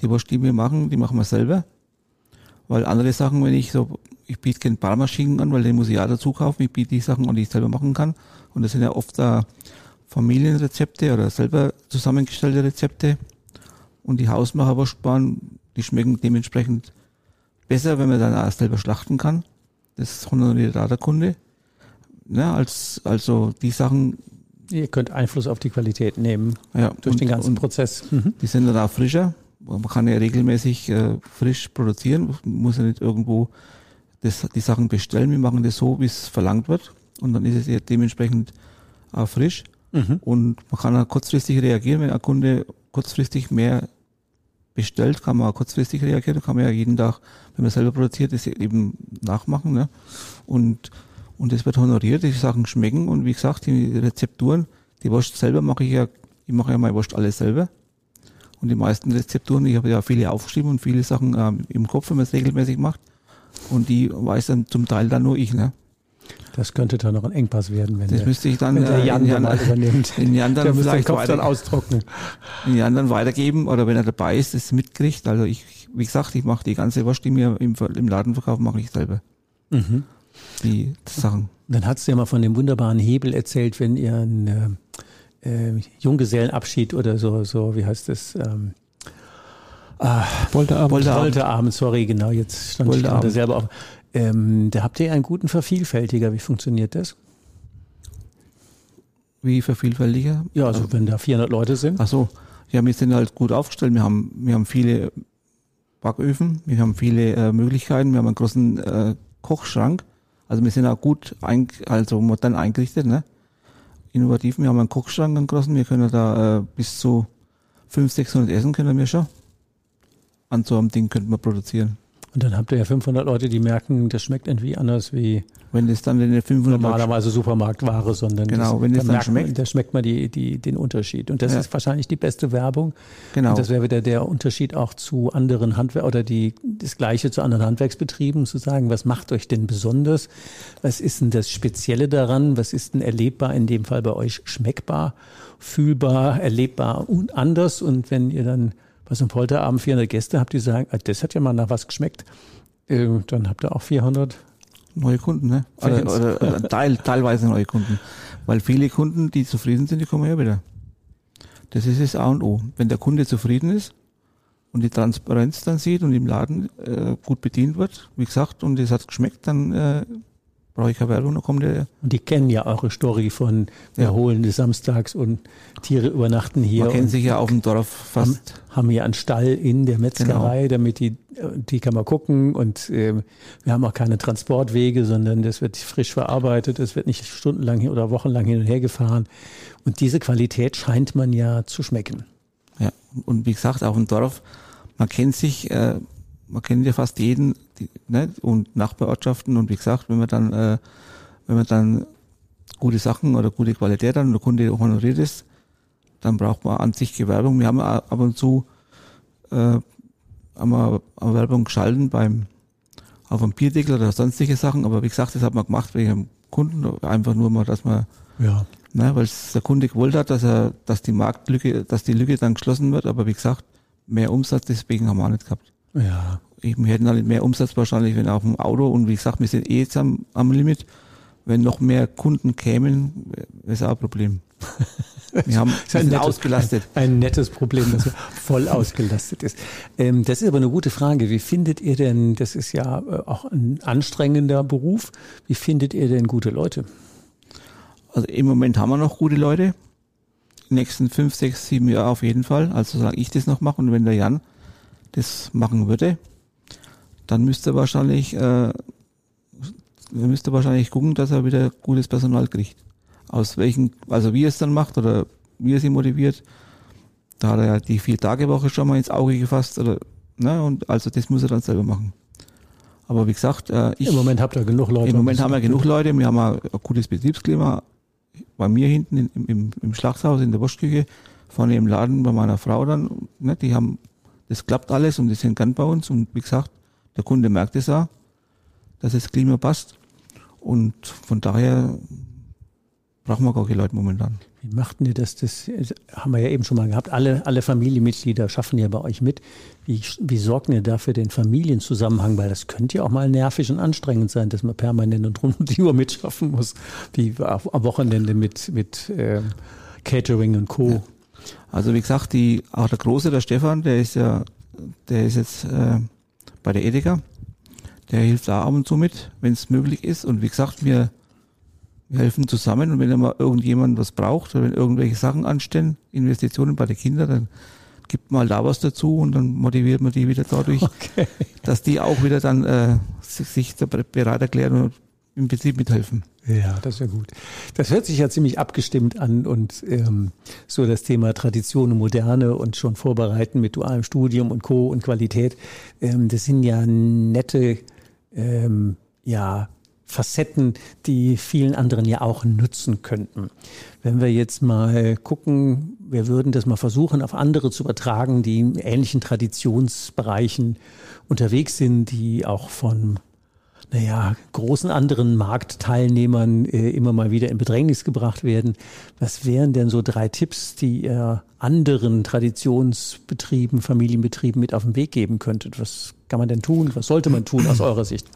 C: Die Wurst, die wir machen, die machen wir selber. Weil andere Sachen, wenn ich so, ich biete keinen Barmaschinen an, weil den muss ich ja dazu kaufen. Ich biete die Sachen an, die ich selber machen kann. Und das sind ja oft da Familienrezepte oder selber zusammengestellte Rezepte. Und die Hausmacherwurstbahn, die schmecken dementsprechend besser, wenn man dann auch selber schlachten kann. Das honoriert da der Kunde. Ja, als, also die Sachen,
A: Ihr könnt Einfluss auf die Qualität nehmen
C: ja,
A: durch
C: und-
A: den ganzen Prozess. Mhm.
C: Die sind dann auch frischer. Man kann ja regelmäßig äh, frisch produzieren. Man muss ja nicht irgendwo das, die Sachen bestellen. Wir machen das so, wie es verlangt wird. Und dann ist es ja dementsprechend auch frisch.
A: Mhm.
C: Und man kann auch kurzfristig reagieren. Wenn ein Kunde kurzfristig mehr bestellt, kann man kurzfristig reagieren. Kann man ja jeden Tag, wenn man selber produziert, das eben nachmachen. Ne? Und, und das wird honoriert. Die Sachen schmecken. Und wie gesagt, die Rezepturen, die Wurst selber mache ich ja, ich mache ja meine Wurst alles selber. Und die meisten Rezepturen, ich habe ja viele aufgeschrieben und viele Sachen ähm, im Kopf, wenn man es regelmäßig macht. Und die weiß dann zum Teil dann nur ich, ne?
A: Das könnte dann noch ein Engpass werden, wenn
C: Das
A: der,
C: müsste ich dann
A: wenn der
C: äh,
A: Jan
C: in, die
A: dann übernimmt. [LAUGHS]
C: in die anderen
A: Der müsste den Kopf dann
C: weiter,
A: austrocknen.
C: in die anderen weitergeben oder wenn er dabei ist, das mitkriegt. Also ich, wie gesagt, ich mache die ganze Wurst, die mir im, im Laden verkaufen, mache ich selber.
A: Mhm.
C: Die Sachen.
A: Dann hast du ja mal von dem wunderbaren Hebel erzählt, wenn ihr einen äh, äh, Junggesellenabschied oder so, so, wie heißt das? Ähm,
D: Wollte aber
C: Wollte-
A: Wolteabend, sorry, genau, jetzt stand ich gerade selber auf. Ähm, da habt ihr einen guten Vervielfältiger. Wie funktioniert das?
C: Wie vervielfältiger?
A: Ja, also wenn da 400 Leute sind.
C: Ach so. Ja, wir sind halt gut aufgestellt. Wir haben, wir haben viele Backöfen, wir haben viele äh, Möglichkeiten, wir haben einen großen äh, Kochschrank. Also wir sind auch gut, ein, also modern eingerichtet, ne? Innovativ. Wir haben einen Kochschrank, einen großen. Wir können da äh, bis zu 500, 600 Essen können wir schon. An so einem Ding könnten wir produzieren.
A: Und dann habt ihr ja 500 Leute, die merken, das schmeckt irgendwie anders wie
C: Wenn das dann in den 500
A: normalerweise Supermarktware, sondern
C: Genau,
A: das,
C: wenn
A: da
C: dann
A: man,
C: schmeckt.
A: da schmeckt man die, die, den Unterschied. Und das
C: Ja.
A: ist wahrscheinlich die beste Werbung.
C: Genau.
A: Und das wäre wieder der Unterschied auch zu anderen Handwerk oder die, das Gleiche zu anderen Handwerksbetrieben, zu sagen, was macht euch denn besonders? Was ist denn das Spezielle daran? Was ist denn erlebbar, in dem Fall bei euch schmeckbar, fühlbar, erlebbar und anders? Und wenn ihr dann bei so einem Polterabend 400 Gäste habt, die sagen, ah, das hat ja mal nach was geschmeckt, äh, dann habt ihr auch 400
C: Neue Kunden, ne? Oder, oder, oder [LAUGHS] teil, teilweise neue Kunden. Weil viele Kunden, die zufrieden sind, die kommen ja wieder. Das ist das A und O. Wenn der Kunde zufrieden ist und die Transparenz dann sieht und im Laden äh, gut bedient wird, wie gesagt, und es hat geschmeckt, dann äh, brauche ich dann kommt der.
A: Und die kennen ja eure Story von
C: Ja.
A: holen des Samstags und Tiere übernachten hier.
C: Man kennt
A: und
C: sich ja auf dem Dorf
A: haben,
C: fast.
A: haben hier einen Stall in der Metzgerei,
C: Genau.
A: damit die, die kann man gucken und ähm, wir haben auch keine Transportwege, sondern das wird frisch verarbeitet, es wird nicht stundenlang hin oder wochenlang hin und her gefahren. Und diese Qualität scheint man ja zu schmecken.
C: Ja. Und wie gesagt, auf dem Dorf, man kennt sich, äh, man kennt ja fast jeden die, ne? und Nachbarortschaften und wie gesagt, wenn man dann, äh, wenn man dann gute Sachen oder gute Qualität hat und der Kunde honoriert ist, dann braucht man an sich keine Werbung. Wir haben ab und zu äh, haben wir Werbung geschalten beim auf einem Bierdeckel oder sonstige Sachen, aber wie gesagt, das hat man gemacht wegen dem Kunden, einfach nur mal, dass man
A: Ja.
C: Ne, weil es der Kunde gewollt hat, dass er, dass die Marktlücke, dass die Lücke dann geschlossen wird, aber wie gesagt, mehr Umsatz, deswegen haben wir auch nicht gehabt.
A: Ja.
C: Ich, wir hätten halt mehr Umsatz wahrscheinlich, wenn auf dem Auto, und wie gesagt, wir sind eh jetzt am, am Limit, wenn noch mehr Kunden kämen, wäre es auch ein Problem. [LAUGHS] Wir haben,
A: ist ein nettes-
C: ausgelastet.
A: Ein, ein nettes Problem, dass er voll ausgelastet ist. Ähm, das ist aber eine gute Frage. Wie findet ihr denn, das ist ja äh, auch ein anstrengender Beruf, wie findet ihr denn gute Leute?
C: Also im Moment haben wir noch gute Leute. Die nächsten fünf, sechs, sieben Jahre auf jeden Fall. Also solange ich das noch mache und wenn der Jan das machen würde, dann müsste er wahrscheinlich, äh, müsste wahrscheinlich gucken, dass er wieder gutes Personal kriegt. Aus welchen, also wie er es dann macht oder wie er sie motiviert, da hat er ja die Vier-Tage-Woche schon mal ins Auge gefasst oder, ne, und also das muss er dann selber machen. Aber wie gesagt, äh, ich,
A: Im Moment habt ihr genug Leute.
C: im Moment haben wir genug Leute, wir haben ein, gutes Betriebsklima. Bei mir hinten in, im, im, im Schlachthaus, in der Wurstküche, vorne im Laden bei meiner Frau dann, ne, die haben, das klappt alles und die sind gern bei uns und wie gesagt, der Kunde merkt es auch, dass das Klima passt und von daher brauchen wir gar keine Leute momentan.
A: Wie machten ihr das? Das haben wir ja eben schon mal gehabt. Alle, alle Familienmitglieder schaffen ja bei euch mit. Wie, wie sorgt ihr da für den Familienzusammenhang? Weil das könnte ja auch mal nervig und anstrengend sein, dass man permanent und rund um die Uhr mitschaffen muss. Wie am Wochenende mit, mit ähm, Catering und Co.
C: Ja. Also wie gesagt, die, auch der Große, der Stefan, der ist ja, der ist jetzt äh, bei der Edeka. Der hilft da ab und zu mit, wenn es möglich ist. Und wie gesagt, wir, wir helfen zusammen. Und wenn mal irgendjemand was braucht oder wenn irgendwelche Sachen anstehen, Investitionen bei den Kindern, dann gibt mal da was dazu und dann motiviert man die wieder dadurch, [LAUGHS]
A: Okay.
C: dass die auch wieder dann äh, sich, bereit erklären und im Prinzip mithelfen.
A: Ja, das ja gut. Das hört sich ja ziemlich abgestimmt an und ähm, so das Thema Tradition und Moderne und schon vorbereiten mit dualem Studium und Co. und Qualität. Ähm, das sind ja nette ähm, ja, Facetten, die vielen anderen ja auch nutzen könnten. Wenn wir jetzt mal gucken, wir würden das mal versuchen, auf andere zu übertragen, die in ähnlichen Traditionsbereichen unterwegs sind, die auch von naja, großen anderen Marktteilnehmern äh, immer mal wieder in Bedrängnis gebracht werden. Was wären denn so drei Tipps, die ihr anderen Traditionsbetrieben, Familienbetrieben mit auf den Weg geben könntet? Was kann man denn tun? Was sollte man tun aus eurer Sicht?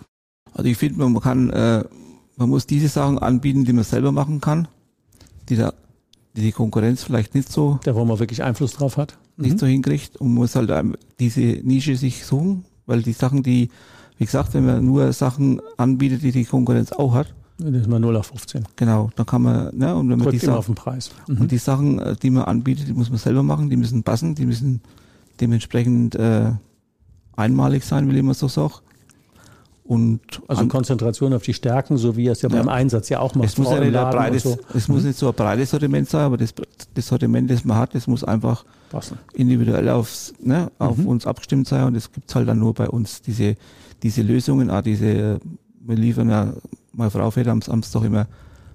C: Also ich finde, man kann, äh, man muss diese Sachen anbieten, die man selber machen kann, die da, die, die Konkurrenz vielleicht nicht so,
A: Da, wo man wirklich Einfluss drauf hat?
C: nicht so hinkriegt und muss halt diese Nische sich suchen, weil die Sachen, die, wie gesagt, wenn man nur Sachen anbietet, die die Konkurrenz auch hat,
A: Das ist mal 0 auf 15.
C: Genau, da kann man, ne, und wenn man
A: Drückt
C: die Sachen,
A: auf den Preis. Mhm.
C: und die Sachen, äh, die man anbietet, die muss man selber machen, die müssen passen, die müssen dementsprechend äh, einmalig sein, will ich immer so sagen. Und
A: Also Konzentration auf die Stärken, so wie es ja, beim
C: Ja.
A: Einsatz ja auch macht.
C: es muss ja nicht ein breites,
A: so.
C: es muss nicht so ein breites Sortiment sein, aber das, das Sortiment, das man hat, das muss einfach
A: Passen.
C: individuell aufs, ne, auf
A: Mhm.
C: uns abgestimmt sein und das gibt's halt dann nur bei uns, diese, diese Lösungen, auch diese, wir liefern ja, meine Frau fährt am Samstag immer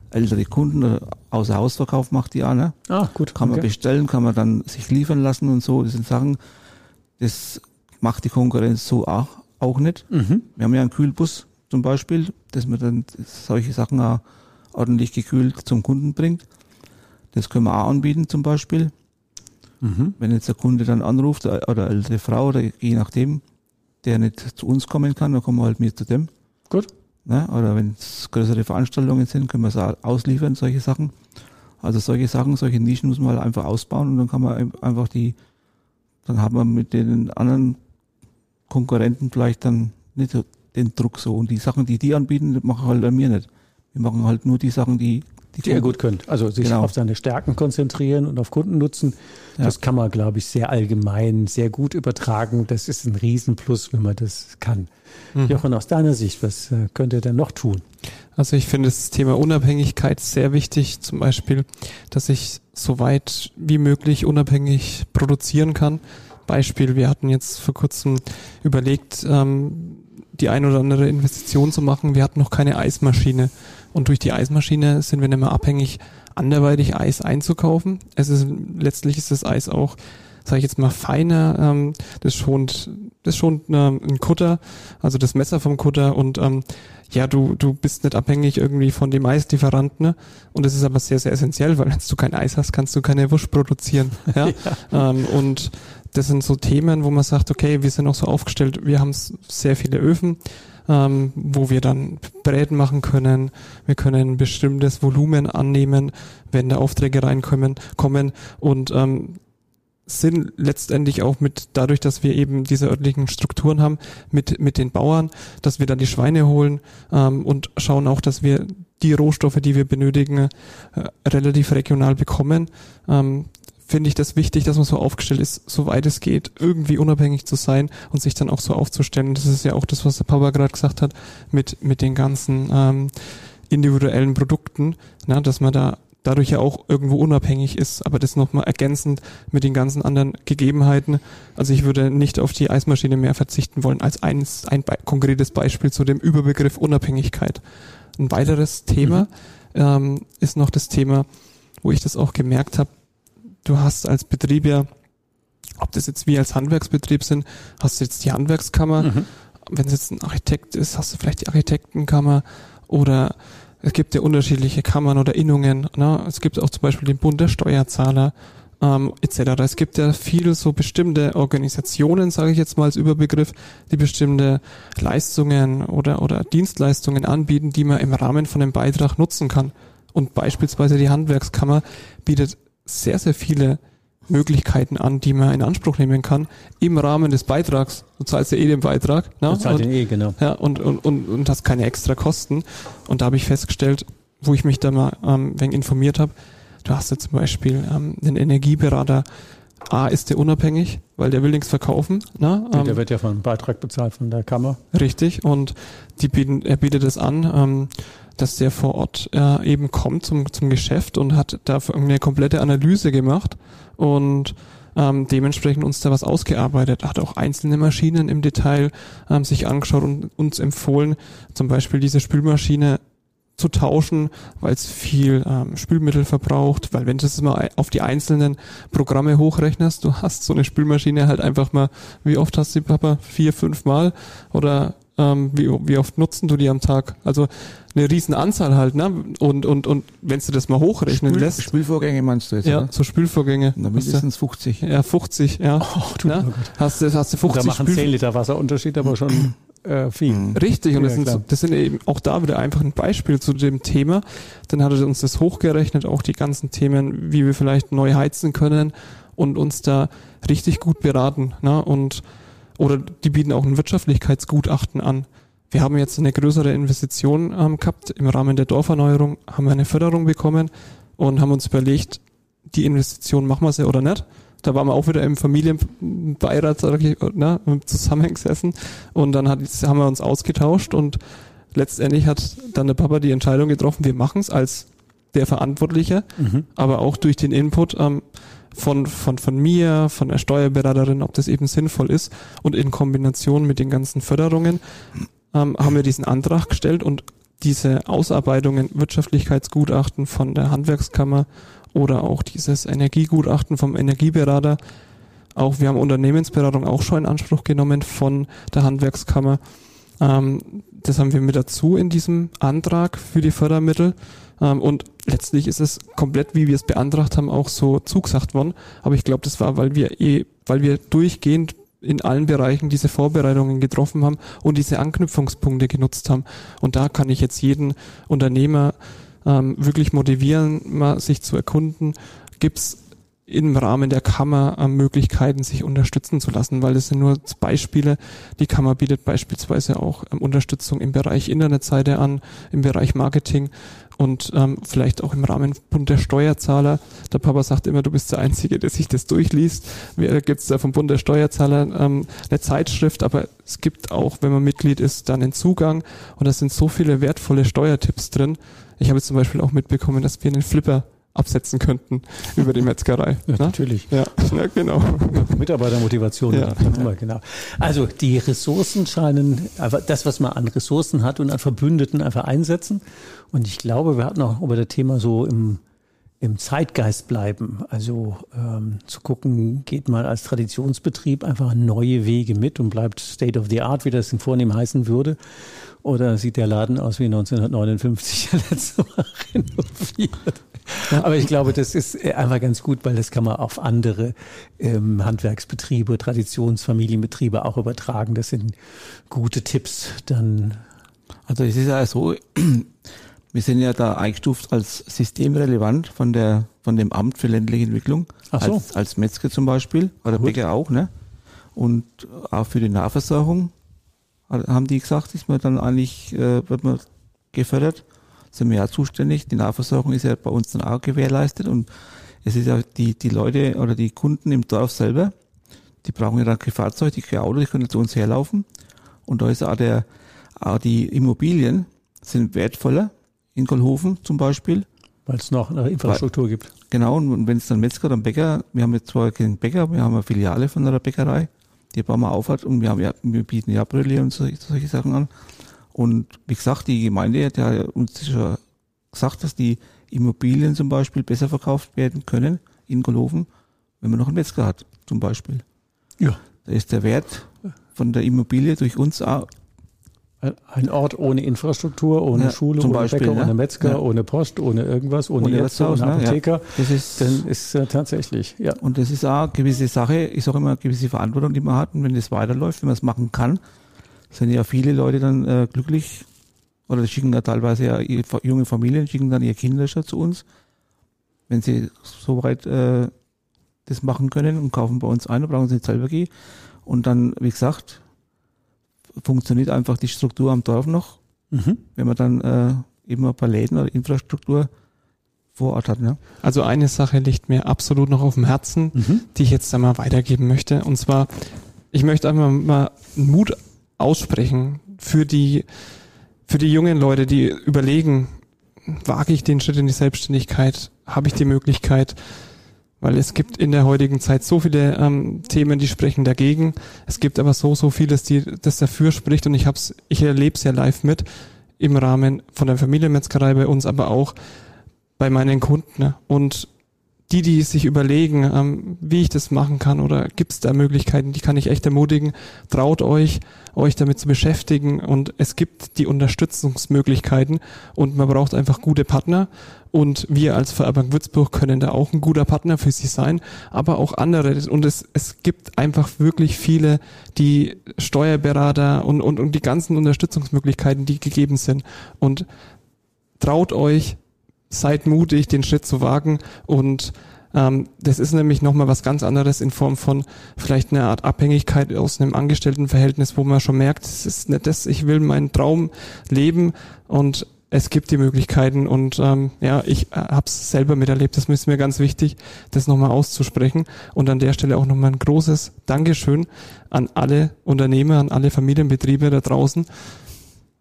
C: ältere Kunden, oder außer Hausverkauf macht die auch, ne?
A: Ah, gut.
C: Kann man
A: okay.
C: bestellen, kann man dann sich liefern lassen und so, das sind Sachen, das macht die Konkurrenz so auch, auch nicht.
A: Mhm.
C: Wir haben ja einen Kühlbus zum Beispiel, dass man dann solche Sachen auch ordentlich gekühlt zum Kunden bringt. Das können wir auch anbieten zum Beispiel.
A: Mhm.
C: Wenn jetzt der Kunde dann anruft oder oder ältere Frau oder je nachdem, der nicht zu uns kommen kann, dann kommen wir halt mit zu dem.
A: Gut.
C: Ne? Oder wenn es größere Veranstaltungen sind, können wir es ausliefern, solche Sachen. Also solche Sachen, solche Nischen muss man halt einfach ausbauen und dann kann man ein- einfach die, dann hat man mit den anderen Konkurrenten vielleicht dann nicht den Druck so. Und die Sachen, die die anbieten, machen halt an mir nicht. Wir machen halt nur die Sachen, die die,
A: Die er gut könnt. Also sich
C: Genau.
A: auf seine Stärken konzentrieren und auf Kunden nutzen.
C: Ja.
A: Das kann man, glaube ich, sehr allgemein, sehr gut übertragen. Das ist ein Riesenplus, wenn man das kann.
D: Mhm.
A: Jochen, aus deiner Sicht, was äh, könnt ihr denn noch tun?
D: Also ich finde das Thema Unabhängigkeit sehr wichtig. Zum Beispiel, dass ich so weit wie möglich unabhängig produzieren kann. Beispiel, wir hatten jetzt vor kurzem überlegt, ähm, die ein oder andere Investition zu machen. Wir hatten noch keine Eismaschine. Und durch die Eismaschine sind wir nicht mehr abhängig, anderweitig Eis einzukaufen. Es ist, letztlich ist das Eis auch, sage ich jetzt mal, feiner. Ähm, das schont, das schont ähm, ein Kutter, also das Messer vom Kutter und ähm, ja, du, du bist nicht abhängig irgendwie von dem Eislieferanten. Ne? Und das ist aber sehr, sehr essentiell, weil wenn du kein Eis hast, kannst du keine Wurst produzieren. [LAUGHS] Ja? Ähm, und das sind so Themen, wo man sagt, okay, wir sind auch so aufgestellt, wir haben sehr viele Öfen, ähm, wo wir dann Bräten machen können, wir können ein bestimmtes Volumen annehmen, wenn da Aufträge reinkommen kommen und ähm, sind letztendlich auch mit, dadurch, dass wir eben diese örtlichen Strukturen haben, mit, mit den Bauern, dass wir dann die Schweine holen ähm, und schauen auch, dass wir die Rohstoffe, die wir benötigen, äh, relativ regional bekommen. Ähm, finde ich das wichtig, dass man so aufgestellt ist, soweit es geht, irgendwie unabhängig zu sein und sich dann auch so aufzustellen. Das ist ja auch das, was der Papa gerade gesagt hat, mit, mit den ganzen ähm, individuellen Produkten, na, dass man da dadurch ja auch irgendwo unabhängig ist, aber das nochmal ergänzend mit den ganzen anderen Gegebenheiten. Also ich würde nicht auf die Eismaschine mehr verzichten wollen als eins, ein Be konkretes Beispiel zu dem Überbegriff Unabhängigkeit. Ein weiteres Thema ähm, ist noch das Thema, wo ich das auch gemerkt habe, du hast als Betrieb ja, ob das jetzt wir als Handwerksbetrieb sind, hast du jetzt die Handwerkskammer,
A: Mhm.
D: wenn es jetzt ein Architekt ist, hast du vielleicht die Architektenkammer oder es gibt ja unterschiedliche Kammern oder Innungen. Ne? Es gibt auch zum Beispiel den Bund der Steuerzahler ähm, etc. Es gibt ja viel so bestimmte Organisationen, sage ich jetzt mal als Überbegriff, die bestimmte Leistungen oder, oder Dienstleistungen anbieten, die man im Rahmen von einem Beitrag nutzen kann. Und beispielsweise die Handwerkskammer bietet sehr, sehr viele Möglichkeiten an, die man in Anspruch nehmen kann im Rahmen des Beitrags. Du zahlst ja eh den Beitrag. Ne?
A: Zahlt
D: Und-
A: den eh, genau.
D: ja, und, und, und, und hast keine extra Kosten. Und da habe ich festgestellt, wo ich mich da mal ähm, ein wenig informiert habe, du hast ja zum Beispiel ähm, einen Energieberater, A ist der unabhängig, weil der will nichts verkaufen. Ne?
A: Der
D: Ähm,
A: wird ja von einem Beitrag bezahlt von der Kammer.
D: Richtig, und die bieten, er bietet es an, ähm, dass der vor Ort äh, eben kommt zum, zum Geschäft und hat dafür eine komplette Analyse gemacht und ähm, dementsprechend uns da was ausgearbeitet, hat auch einzelne Maschinen im Detail ähm, sich angeschaut und uns empfohlen, zum Beispiel diese Spülmaschine zu tauschen, weil es viel ähm, Spülmittel verbraucht, weil wenn du das mal auf die einzelnen Programme hochrechnest, du hast so eine Spülmaschine halt einfach mal, wie oft hast du die, Papa? Vier, fünf Mal? Oder ähm, wie, wie oft nutzen du die am Tag? Also eine riesen Anzahl halt, ne? Und, und, und wenn du das mal hochrechnen
C: Spül,
D: lässt,
C: Spülvorgänge meinst du jetzt,
D: ja,
C: oder?
D: so Spülvorgänge.
C: Na, mindestens 50.
D: ja, 50, ja. [LAUGHS]
A: Oh, du Gott.
D: Hast du, hast du
A: Da
D: 50
A: machen
D: Spül
A: 10 Liter Wasserunterschied aber schon äh, viel.
D: Richtig, und
A: Ja,
D: das, sind, so- das sind eben auch da wieder einfach ein Beispiel zu dem Thema. Dann hat er uns das hochgerechnet, auch die ganzen Themen, wie wir vielleicht neu heizen können und uns da richtig gut beraten. Ne? Und oder die bieten auch ein Wirtschaftlichkeitsgutachten an. wir haben jetzt eine größere Investition ähm, gehabt. Im Rahmen der Dorferneuerung haben wir eine Förderung bekommen und haben uns überlegt, die Investition machen wir sie oder nicht. Da waren wir auch wieder im Familienbeirat ne, zusammengesessen und dann hat, haben wir uns ausgetauscht und letztendlich hat dann der Papa die Entscheidung getroffen, wir machen es als der Verantwortliche, mhm. aber auch durch den Input ähm, von, von, von mir, von der Steuerberaterin, ob das eben sinnvoll ist und in Kombination mit den ganzen Förderungen ähm, haben wir diesen Antrag gestellt und diese Ausarbeitungen, Wirtschaftlichkeitsgutachten von der Handwerkskammer oder auch dieses Energiegutachten vom Energieberater, auch wir haben Unternehmensberatung auch schon in Anspruch genommen von der Handwerkskammer. Ähm, das haben wir mit dazu in diesem Antrag für die Fördermittel. Ähm, und letztlich ist es komplett, wie wir es beantragt haben, auch so zugesagt worden. Aber ich glaube, das war, weil wir eh, weil wir durchgehend in allen Bereichen diese Vorbereitungen getroffen haben und diese Anknüpfungspunkte genutzt haben. Und da kann ich jetzt jeden Unternehmer ähm, wirklich motivieren, mal sich zu erkunden, gibt's im Rahmen der Kammer äh, Möglichkeiten, sich unterstützen zu lassen, weil das sind nur Beispiele. Die Kammer bietet beispielsweise auch ähm, Unterstützung im Bereich Internetseite an, im Bereich Marketing und ähm, vielleicht auch im Rahmen Bund der Steuerzahler. Der Papa sagt immer, du bist der Einzige, der sich das durchliest. Da gibt es da vom Bund der Steuerzahler ähm, eine Zeitschrift, aber es gibt auch, wenn man Mitglied ist, dann einen Zugang und da sind so viele wertvolle Steuertipps drin. Ich habe zum Beispiel auch mitbekommen, dass wir einen Flipper absetzen könnten über die Metzgerei.
A: Ja, ne? natürlich.
D: Ja, ja genau. [LAUGHS]
A: Mitarbeitermotivation. Ja. Immer, genau. Also die Ressourcen scheinen, einfach das, was man an Ressourcen hat und an Verbündeten einfach einsetzen. Und ich glaube, wir hatten auch über das Thema so im, im Zeitgeist bleiben. Also ähm, zu gucken, geht man als Traditionsbetrieb einfach neue Wege mit und bleibt State of the Art, wie das in Vornehm heißen würde. Oder sieht der Laden aus wie 1959 [LAUGHS] letzte Mal renoviert? Aber ich glaube, das ist äh, einfach ganz gut, weil das kann man auf andere ähm, Handwerksbetriebe, Traditionsfamilienbetriebe auch übertragen. Das sind gute Tipps dann.
C: Also es ist ja so, [CLEARS THROAT] wir sind ja da eingestuft als systemrelevant von der von dem Amt für ländliche Entwicklung.
A: Ach so.
C: Als, als Metzger zum Beispiel, oder gut. Bäcker auch, ne? Und auch für die Nahversorgung haben die gesagt, ist man dann eigentlich, äh, wird man gefördert sind wir ja zuständig. Die Nahversorgung ist ja bei uns dann auch gewährleistet und es ist ja die, die Leute oder die Kunden im Dorf selber, die brauchen ja dann kein Fahrzeug, die kein Auto, die können zu uns herlaufen. Und da ist auch der, auch die Immobilien sind wertvoller in Kohlhofen zum Beispiel.
A: Weil es noch eine Infrastruktur Weil, gibt.
C: Genau, und wenn es dann Metzger oder Bäcker, wir haben jetzt zwar keinen Bäcker, wir haben eine Filiale von einer Bäckerei, die paar Mal aufhat und wir haben ja, wir bieten ja Brille und solche, solche Sachen an. Und wie gesagt, die Gemeinde hat ja uns schon gesagt, dass die Immobilien zum Beispiel besser verkauft werden können in Goloven, wenn man noch einen Metzger hat, zum Beispiel.
A: Ja.
C: Da ist der Wert von der Immobilie durch uns auch
A: ein Ort ohne Infrastruktur, ohne ja, Schule, ohne Beispiel, Bäcker, ne? ohne Metzger, ja. ohne Post, ohne irgendwas, ohne, ohne Ärzte, ohne Apotheker. Ja.
C: Das ist,
A: dann ist äh, tatsächlich, ja.
C: Und das ist auch eine gewisse Sache, ich sage immer, eine gewisse Verantwortung, die man hat. Und wenn das weiterläuft, wenn man es machen kann, sind ja viele Leute dann äh, glücklich oder schicken da teilweise ja junge Familien, schicken dann ihre Kinder schon zu uns, wenn sie soweit äh, das machen können und kaufen bei uns ein, dann brauchen sie nicht selber gehen. Und dann, wie gesagt, funktioniert einfach die Struktur am Dorf noch, mhm. wenn man dann äh, eben ein paar Läden oder Infrastruktur vor Ort hat. Ja.
D: Also eine Sache liegt mir absolut noch auf dem Herzen, mhm. die ich jetzt einmal weitergeben möchte. Und zwar, ich möchte einfach mal Mut aussprechen für die, für die jungen Leute, die überlegen, wage ich den Schritt in die Selbstständigkeit? Habe ich die Möglichkeit? Weil es gibt in der heutigen Zeit so viele ähm, Themen, die sprechen dagegen. Es gibt aber so, so vieles, die, das dafür spricht und ich hab's, ich erlebe es ja live mit im Rahmen von der Familienmetzgerei bei uns, aber auch bei meinen Kunden. Ne? Und die, die sich überlegen, ähm, wie ich das machen kann oder gibt es da Möglichkeiten, die kann ich echt ermutigen. Traut euch, euch damit zu beschäftigen und es gibt die Unterstützungsmöglichkeiten und man braucht einfach gute Partner und wir als Verbank Würzburg können da auch ein guter Partner für sie sein, aber auch andere und es, es gibt einfach wirklich viele, die Steuerberater und, und, und die ganzen Unterstützungsmöglichkeiten, die gegeben sind und traut euch, seid mutig, den Schritt zu wagen und Ähm, das ist nämlich nochmal was ganz anderes in Form von vielleicht einer Art Abhängigkeit aus einem Angestelltenverhältnis, wo man schon merkt, es ist nicht das, ich will meinen Traum leben und es gibt die Möglichkeiten und ähm, ja, ich äh, habe es selber miterlebt. Das ist mir ganz wichtig, das nochmal auszusprechen. Und an der Stelle auch nochmal ein großes Dankeschön an alle Unternehmer, an alle Familienbetriebe da draußen,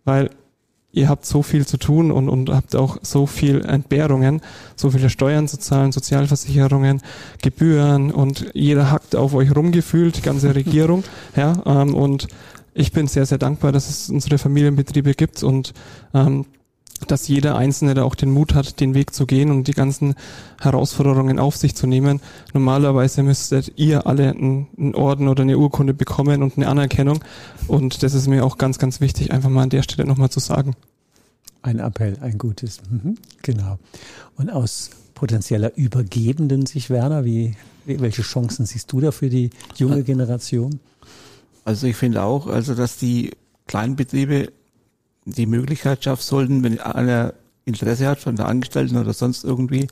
D: weil ihr habt so viel zu tun und, und habt auch so viel Entbehrungen, so viele Steuern zu zahlen, Sozialversicherungen, Gebühren und jeder hackt auf euch rumgefühlt, die ganze [LAUGHS] Regierung. ja, ähm, und ich bin sehr, sehr dankbar, dass es unsere Familienbetriebe gibt und ähm, dass jeder Einzelne da auch den Mut hat, den Weg zu gehen und die ganzen Herausforderungen auf sich zu nehmen. Normalerweise müsstet ihr alle einen, Orden oder eine Urkunde bekommen und eine Anerkennung. Und das ist mir auch ganz, ganz wichtig, einfach mal an der Stelle nochmal zu sagen.
A: Ein Appell, ein gutes. Mhm, genau. Und aus potenzieller übergebenden sich, Werner, wie, welche Chancen siehst du da für die junge Generation?
C: Also ich finde auch, also dass die Kleinbetriebe die Möglichkeit schaffen sollten, wenn einer Interesse hat von der Angestellten oder sonst irgendwie,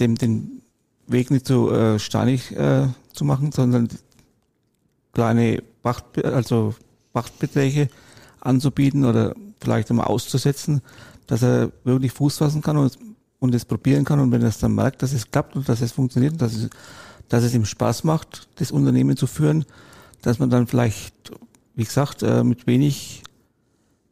C: dem den Weg nicht so äh, steinig äh, zu machen, sondern kleine Pacht, also Pachtbeträge anzubieten oder vielleicht einmal auszusetzen, dass er wirklich Fuß fassen kann und, und es probieren kann. Und wenn er es dann merkt, dass es klappt und dass es funktioniert und dass es, dass es ihm Spaß macht, das Unternehmen zu führen, dass man dann vielleicht, wie gesagt, äh, mit wenig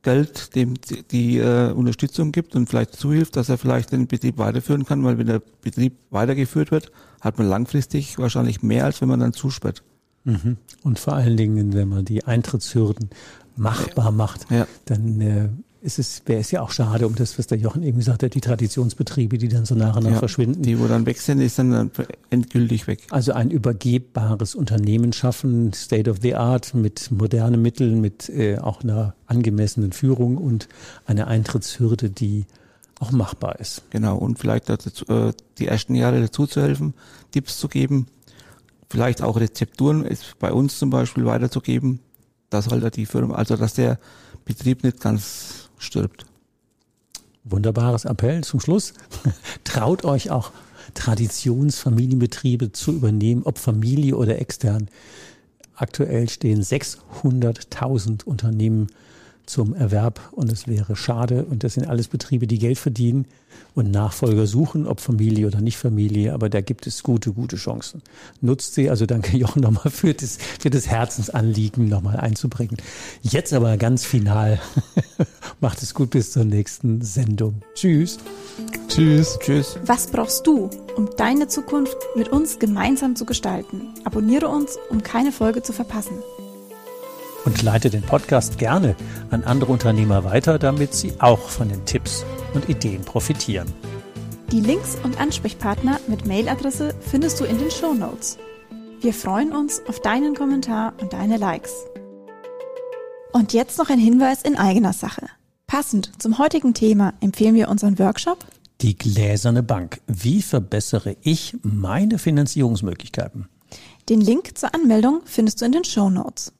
C: Geld dem die, äh, Unterstützung gibt und vielleicht zuhilft, dass er vielleicht den Betrieb weiterführen kann, weil wenn der Betrieb weitergeführt wird, hat man langfristig wahrscheinlich mehr, als wenn man dann zusperrt.
A: Mhm. Und vor allen Dingen, wenn man die Eintrittshürden machbar macht, ja. dann äh, ist es, wäre es ja auch schade um das, was der Jochen eben gesagt hat, die Traditionsbetriebe, die dann so nach und nach ja, verschwinden.
C: Die, wo dann weg sind, ist dann endgültig weg.
A: Also ein übergebbares Unternehmen schaffen, State of the Art, mit modernen Mitteln, mit äh, auch einer angemessenen Führung und einer Eintrittshürde, die auch machbar ist.
C: Genau, und vielleicht dazu, äh, die ersten Jahre dazu zu helfen, Tipps zu geben, vielleicht auch Rezepturen ist bei uns zum Beispiel weiterzugeben, dass halt die Firma, also dass der Betrieb nicht ganz stirbt.
A: Wunderbares Appell zum Schluss. [LAUGHS] Traut euch auch Traditionsfamilienbetriebe zu übernehmen, ob Familie oder extern. Aktuell stehen 600.000 Unternehmen zum Erwerb und es wäre schade und das sind alles Betriebe, die Geld verdienen und Nachfolger suchen, ob Familie oder nicht Familie, aber da gibt es gute, gute Chancen. Nutzt sie, also danke [LAUGHS] Jochen nochmal für das, für das Herzensanliegen nochmal einzubringen. Jetzt aber ganz final. [LAUGHS] Macht es gut bis zur nächsten Sendung. Tschüss.
D: Tschüss. Tschüss.
B: Was brauchst du, um deine Zukunft mit uns gemeinsam zu gestalten? Abonniere uns, um keine Folge zu verpassen
A: und leite den Podcast gerne an andere Unternehmer weiter, damit sie auch von den Tipps und Ideen profitieren.
B: Die Links und Ansprechpartner mit Mailadresse findest du in den Show Notes. Wir freuen uns auf deinen Kommentar und deine Likes. Und jetzt noch ein Hinweis in eigener Sache. Passend zum heutigen Thema empfehlen wir unseren Workshop
A: Die gläserne Bank. Wie verbessere ich meine Finanzierungsmöglichkeiten?
B: Den Link zur Anmeldung findest du in den Show Notes.